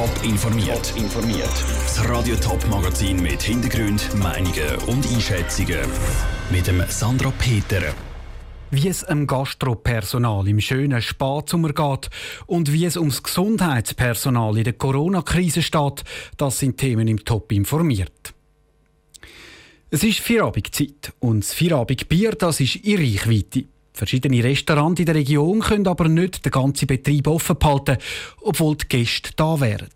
Top informiert. informiert. Das Radio Top Magazin mit Hintergrund, Meinungen und Einschätzungen mit dem Sandra Peter. Wie es dem Gastropersonal im schönen Spatzummer geht und wie es ums Gesundheitspersonal in der Corona-Krise steht, das sind Themen im Top informiert. Es ist Feierabendszeit und das Feierabendbier das ist in Reichweite. Verschiedene Restaurants in der Region können aber nicht den ganzen Betrieb offen behalten, obwohl die Gäste da wären.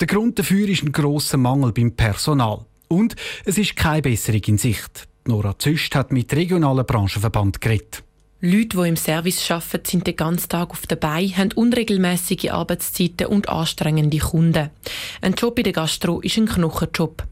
Der Grund dafür ist ein grosser Mangel beim Personal. Und es ist keine Besserung in Sicht. Nora Züst hat mit regionalen Branchenverband geredet. Leute, die im Service arbeiten, sind den ganzen Tag auf der Beine, haben unregelmäßige Arbeitszeiten und anstrengende Kunden. Ein Job in der Gastro ist ein Knochenjob.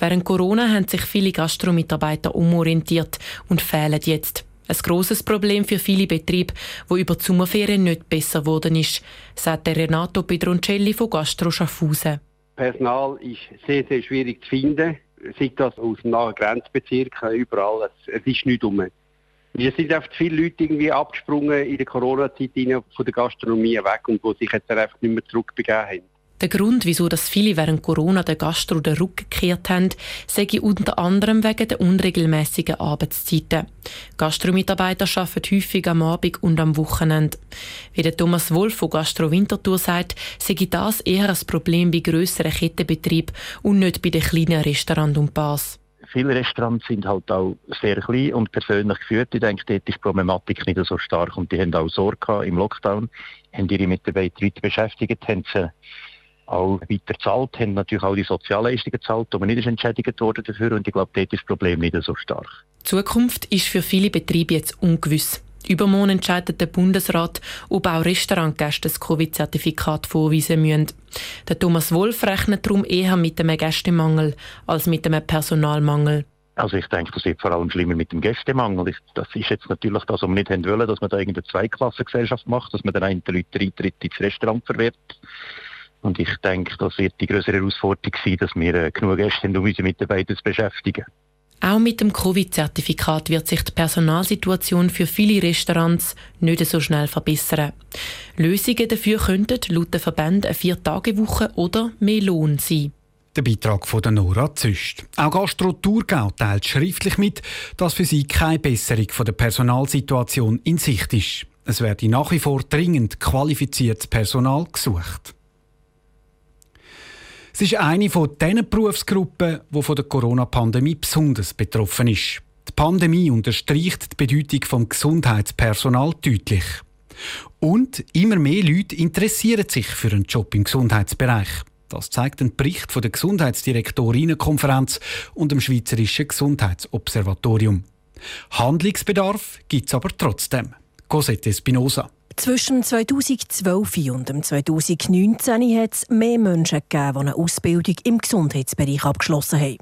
Während Corona haben sich viele Gastromitarbeiter umorientiert und fehlen jetzt. Ein grosses Problem für viele Betriebe, wo über die Sommerferien nicht besser geworden ist, sagt Renato Pedroncelli von Gastro Schaffhausen. Personal ist sehr, sehr schwierig zu finden. Sei das aus dem nahen Grenzbezirk, überall. Es, es ist nicht um. Wir sind oft viele Leute irgendwie abgesprungen in der Corona-Zeit von der Gastronomie weg und wo sich jetzt einfach nicht mehr zurückbegeben haben. Der Grund, wieso das viele während Corona der Gastro den Rücken gekehrt haben, sage unter anderem wegen der unregelmäßigen Arbeitszeiten. Gastromitarbeiter arbeiten häufig am Abend und am Wochenende. Wie der Thomas Wolf von Gastro Winterthur sagt, sei das eher ein Problem bei grösseren Kettenbetrieben und nicht bei den kleinen Restaurants und Bars. Viele Restaurants sind halt auch sehr klein und persönlich geführt. Ich denke, dort ist die Problematik nicht so stark und die haben auch Sorge im Lockdown, haben ihre Mitarbeiter weiter beschäftigt, haben sie auch weiter zahlt, haben natürlich auch die Sozialleistungen gezahlt, aber nicht entschädigt worden dafür und ich glaube, dort ist das Problem nicht so stark. Die Zukunft ist für viele Betriebe jetzt ungewiss. Übermorgen entscheidet der Bundesrat, ob auch Restaurantgäste das Covid-Zertifikat vorweisen müssen. Der Thomas Wolf rechnet darum eher mit einem Gästemangel als mit einem Personalmangel. Also ich denke, das wird vor allem schlimmer mit dem Gästemangel. Das ist jetzt natürlich das, was wir nicht wollen, dass man da irgendeine Zweiklassengesellschaft macht, dass man den einen Leuten Eintritt ins Restaurant verwehrt. Und ich denke, das wird die größere Herausforderung sein, dass wir äh, genug Gäste haben, um unsere Mitarbeiter zu beschäftigen. Auch mit dem Covid-Zertifikat wird sich die Personalsituation für viele Restaurants nicht so schnell verbessern. Lösungen dafür könnten laut den Verbänden eine Vier-Tage-Woche oder mehr Lohn sein. Der Beitrag von Nora Züst. Auch Gastro Thurgau teilt schriftlich mit, dass für sie keine Besserung von der Personalsituation in Sicht ist. Es werde nach wie vor dringend qualifiziertes Personal gesucht. Es ist eine von den Berufsgruppen, die von der Corona-Pandemie besonders betroffen ist. Die Pandemie unterstreicht die Bedeutung vom Gesundheitspersonal deutlich. Und immer mehr Leute interessieren sich für einen Job im Gesundheitsbereich. Das zeigt ein Bericht von der Gesundheitsdirektorinnenkonferenz und dem Schweizerischen Gesundheitsobservatorium. Handlungsbedarf gibt es aber trotzdem. Cosette Spinoza. Zwischen 2012 und 2019 hat es mehr Menschen gegeben, die eine Ausbildung im Gesundheitsbereich abgeschlossen haben.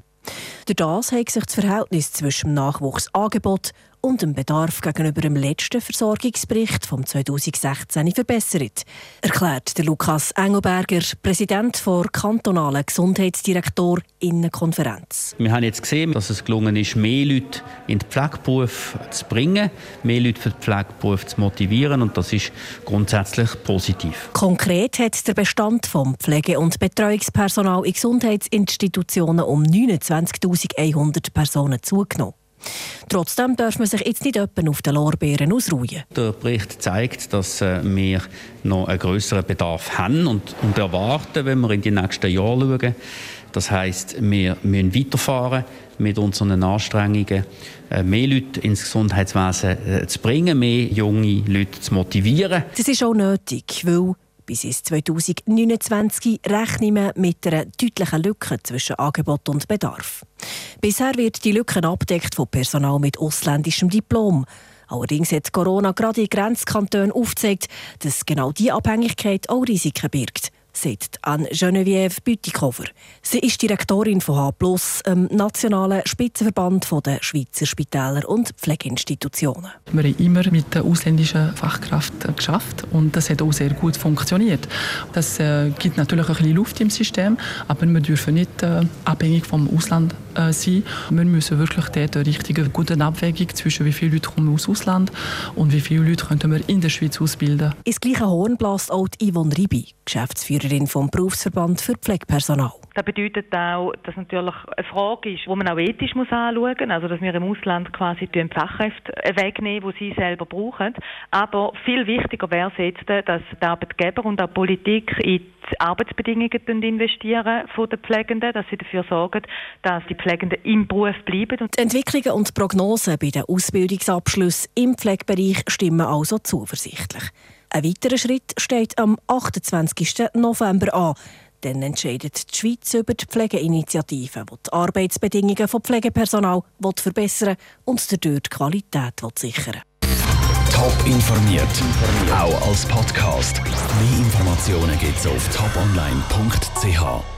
Durch das hat sich das Verhältnis zwischen dem Nachwuchsangebot und dem Bedarf gegenüber dem letzten Versorgungsbericht vom 2016 verbessert, erklärt der Lukas Engelberger, Präsident der kantonalen Gesundheitsdirektorinnenkonferenz. Wir haben jetzt gesehen, dass es gelungen ist, mehr Leute in den Pflegeberuf zu bringen, mehr Leute für den Pflegeberuf zu motivieren und das ist grundsätzlich positiv. Konkret hat der Bestand vom Pflege- und Betreuungspersonal in Gesundheitsinstitutionen um 29.100 Personen zugenommen. Trotzdem darf man sich jetzt nicht öppen auf den Lorbeeren ausruhen. Der Bericht zeigt, dass äh, wir noch einen größeren Bedarf haben und, und erwarten, wenn wir in die nächsten Jahre schauen. Das heißt, wir müssen weiterfahren mit unseren Anstrengungen, äh, mehr Leute ins Gesundheitswesen äh, zu bringen, mehr junge Leute zu motivieren. Das ist auch nötig, weil bis ins 2029 rechnen wir mit einer deutlichen Lücke zwischen Angebot und Bedarf. Bisher wird die Lücke abdeckt von Personal mit ausländischem Diplom. Allerdings hat Corona gerade in Grenzkantonen aufgezeigt, dass genau diese Abhängigkeit auch Risiken birgt sagt an Geneviève Bütikofer. Sie ist Direktorin von H+, dem nationalen Spitzenverband der Schweizer Spitäler und Pflegeinstitutionen. Wir haben immer mit der ausländischen Fachkraft geschafft und das hat auch sehr gut funktioniert. Das äh, gibt natürlich ein bisschen Luft im System, aber wir dürfen nicht äh, abhängig vom Ausland äh, sein. Wir müssen wirklich dort eine richtige gute Abwägung zwischen wie viele Leute kommen aus Ausland und wie viele Leute könnten wir in der Schweiz ausbilden. Ins gleiche Horn bläst auch Yvonne Ribi, Geschäftsführerin Geschäftsführerin vom Berufsverband für Pflegepersonal. Das bedeutet auch, dass natürlich eine Frage ist, die man auch ethisch muss anschauen muss. Also, dass wir im Ausland quasi die Fachkräfte wegnehmen, die sie selber brauchen. Aber viel wichtiger wäre es jetzt, dass die Arbeitgeber und auch die Politik in die Arbeitsbedingungen investieren von den Pflegenden, dass sie dafür sorgen, dass die Pflegenden im Beruf bleiben. Die Entwicklungen und Prognosen bei den Ausbildungsabschlüssen im Pflegebereich stimmen also zuversichtlich. Ein weiterer Schritt steht am 28. November an. Dann entscheidet die Schweiz über die Pflegeinitiative, die die Arbeitsbedingungen von Pflegepersonal verbessern und dadurch die Qualität sichern Top informiert, auch als Podcast. Mehr Informationen gibt es auf toponline.ch.